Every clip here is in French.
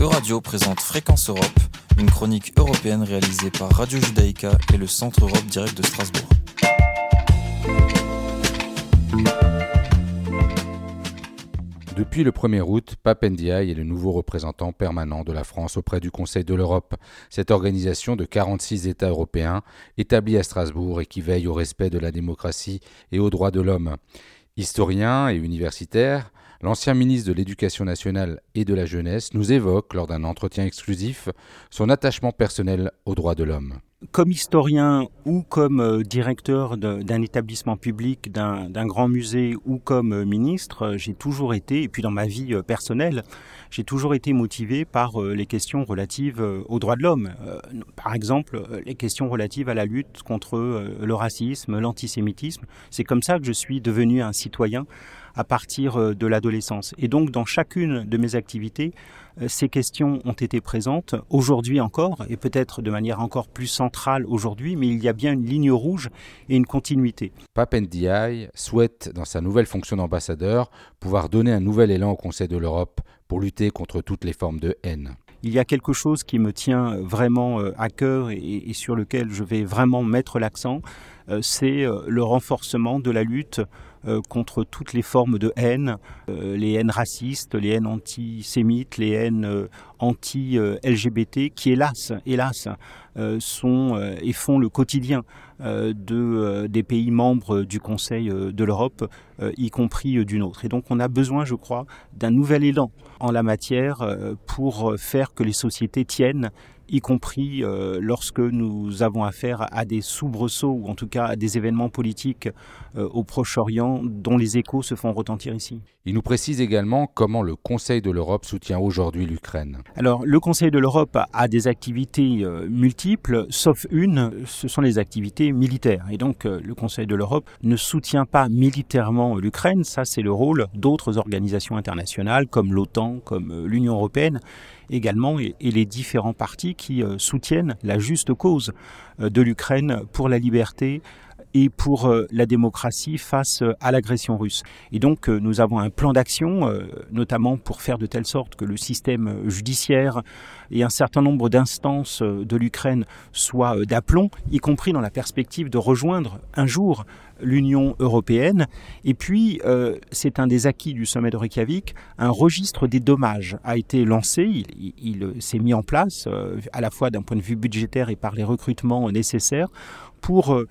Euradio présente Fréquence Europe, une chronique européenne réalisée par Radio Judaïka et le Centre Europe Direct de Strasbourg. Depuis le 1er août, Papendiaï est le nouveau représentant permanent de la France auprès du Conseil de l'Europe, cette organisation de 46 États européens établie à Strasbourg et qui veille au respect de la démocratie et aux droits de l'homme. Historien et universitaire, l'ancien ministre de l'Éducation nationale de la jeunesse nous évoque, lors d'un entretien exclusif, son attachement personnel aux droits de l'homme. Comme historien ou comme euh, directeur d'un établissement public, d'un grand musée ou comme euh, ministre, euh, j'ai toujours été, et puis dans ma vie personnelle, j'ai toujours été motivé par les questions relatives aux droits de l'homme. Par exemple, les questions relatives à la lutte contre le racisme, l'antisémitisme. C'est comme ça que je suis devenu un citoyen à partir de l'adolescence. Et donc, dans chacune de mes activités, ces questions ont été présentes aujourd'hui encore, et peut-être de manière encore plus centrale aujourd'hui, mais il y a bien une ligne rouge et une continuité. Papendiaï souhaite, dans sa nouvelle fonction d'ambassadeur, pouvoir donner un nouvel élan au Conseil de l'Europe pour lutter contre toutes les formes de haine il y a quelque chose qui me tient vraiment euh, à cœur et, sur lequel je vais vraiment mettre l'accent, euh, c'est euh, le renforcement de la lutte contre toutes les formes de haine, les haines racistes, les haines antisémites, les haines anti-LGBT, qui hélas, hélas, sont et font le quotidien de, des pays membres du Conseil de l'Europe, y compris du nôtre. Et donc on a besoin, je crois, d'un nouvel élan en la matière pour faire que les sociétés tiennent y compris euh, lorsque nous avons affaire à des soubresauts ou en tout cas à des événements politiques euh, au Proche-Orient dont les échos se font retentir ici. Il nous précise également comment le Conseil de l'Europe soutient aujourd'hui l'Ukraine. Alors le Conseil de l'Europe a des activités euh, multiples, sauf une, ce sont les activités militaires. Et donc le Conseil de l'Europe ne soutient pas militairement l'Ukraine, ça c'est le rôle d'autres organisations internationales comme l'OTAN, comme l'Union européenne également et, les différents partis qui euh, soutiennent la juste cause euh, de l'Ukraine pour la liberté et pour euh, la démocratie face à l'agression russe. Et donc nous avons un plan d'action, notamment pour faire de telle sorte que le système judiciaire et un certain nombre d'instances de l'Ukraine soient d'aplomb, y compris dans la perspective de rejoindre un jour l'Union européenne. Et puis, euh, c'est un des acquis du sommet de Reykjavik, un registre des dommages a été lancé, il, s'est mis en place, euh, à la fois d'un point de vue budgétaire et par les recrutements nécessaires, pour euh,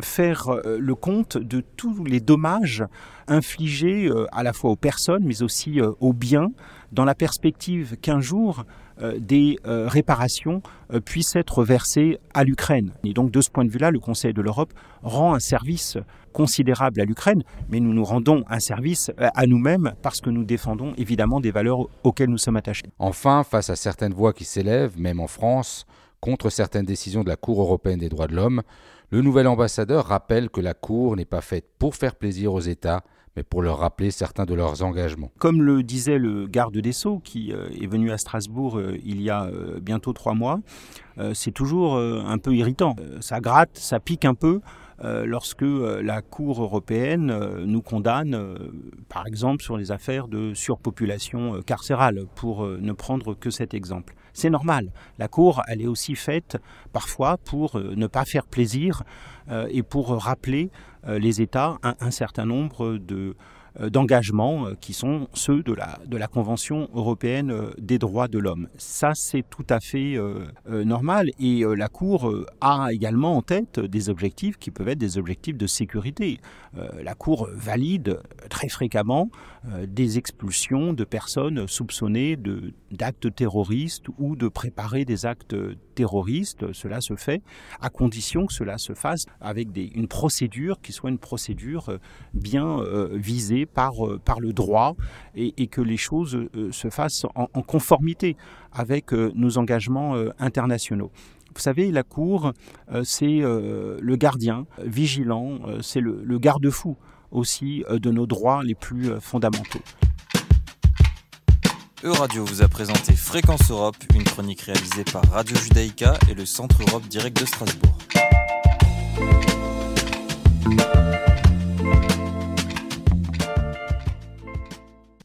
faire le compte de tous les dommages infligés à la fois aux personnes, mais aussi aux biens, dans la perspective qu'un jour, euh, des euh, réparations euh, puissent être versées à l'Ukraine. Et donc de ce point de vue-là, le Conseil de l'Europe rend un service considérable à l'Ukraine, mais nous nous rendons un service à nous-mêmes parce que nous défendons évidemment des valeurs auxquelles nous sommes attachés. Enfin, face à certaines voix qui s'élèvent, même en France, contre certaines décisions de la Cour européenne des droits de l'homme, le nouvel ambassadeur rappelle que la Cour n'est pas faite pour faire plaisir aux États, mais pour leur rappeler certains de leurs engagements. Comme le disait le garde des Sceaux, qui euh, est venu à Strasbourg euh, il y a euh, bientôt trois mois, c'est toujours un peu irritant. Ça gratte, ça pique un peu. Lorsque la Cour européenne nous condamne, par exemple, sur les affaires de surpopulation carcérale, pour ne prendre que cet exemple. C'est normal. La Cour, elle est aussi faite parfois pour ne pas faire plaisir et pour rappeler les États un certain nombre de euh, d'engagement euh, qui sont ceux de la, de la Convention européenne euh, des droits de l'homme. Ça, c'est tout à fait normal et la Cour a également en tête des objectifs qui peuvent être des objectifs de sécurité. la Cour valide très fréquemment des expulsions de personnes soupçonnées d'actes terroristes ou de préparer des actes terroristes. Cela se fait à condition que cela se fasse avec une procédure qui soit une procédure bien visée par, euh, par le droit et, que les choses euh, se fassent en, conformité avec euh, nos engagements internationaux. Vous savez, la Cour, c'est le gardien vigilant, c'est le garde-fou aussi de nos droits les plus fondamentaux. Euradio vous a présenté Fréquence Europe, une chronique réalisée par Radio Judaïka et le Centre Europe Direct de Strasbourg.